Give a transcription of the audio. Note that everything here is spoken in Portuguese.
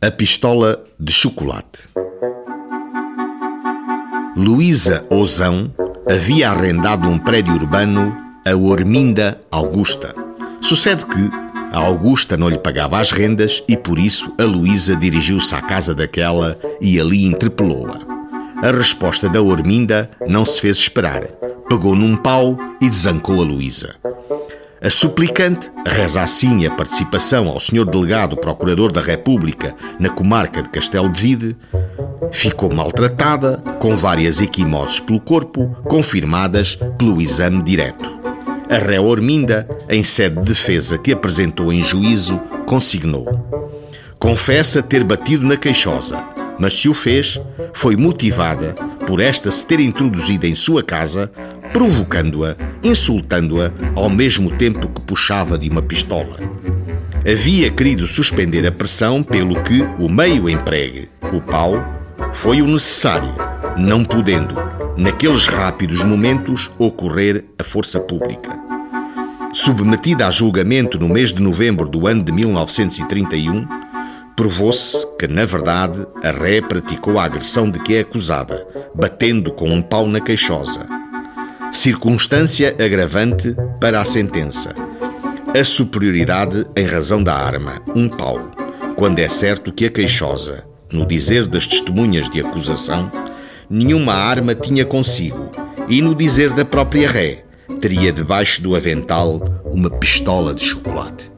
A pistola de chocolate. Luísa Ozão havia arrendado um prédio urbano a Orminda Augusta. Sucede que a Augusta não lhe pagava as rendas e por isso a Luísa dirigiu-se à casa daquela e ali interpelou-a. A resposta da Orminda não se fez esperar. Pegou num pau e desancou a Luísa. A suplicante reza assim a participação ao Sr. Delegado Procurador da República na comarca de Castelo de Vide, ficou maltratada, com várias equimoses pelo corpo, confirmadas pelo exame direto. A ré Orminda, em sede de defesa que apresentou em juízo, consignou. Confessa ter batido na queixosa, mas se o fez, foi motivada por esta se ter introduzido em sua casa provocando-a, insultando-a, ao mesmo tempo que puxava de uma pistola. Havia querido suspender a pressão, pelo que o meio empregue, o pau, foi o necessário, não podendo, naqueles rápidos momentos, ocorrer a força pública. Submetida a julgamento no mês de novembro do ano de 1931, provou-se que, na verdade, a ré praticou a agressão de que é acusada, batendo com um pau na queixosa circunstância agravante para a sentença. A superioridade em razão da arma, um pau, quando é certo que a queixosa, no dizer das testemunhas de acusação, nenhuma arma tinha consigo, e no dizer da própria ré, teria debaixo do avental uma pistola de chocolate.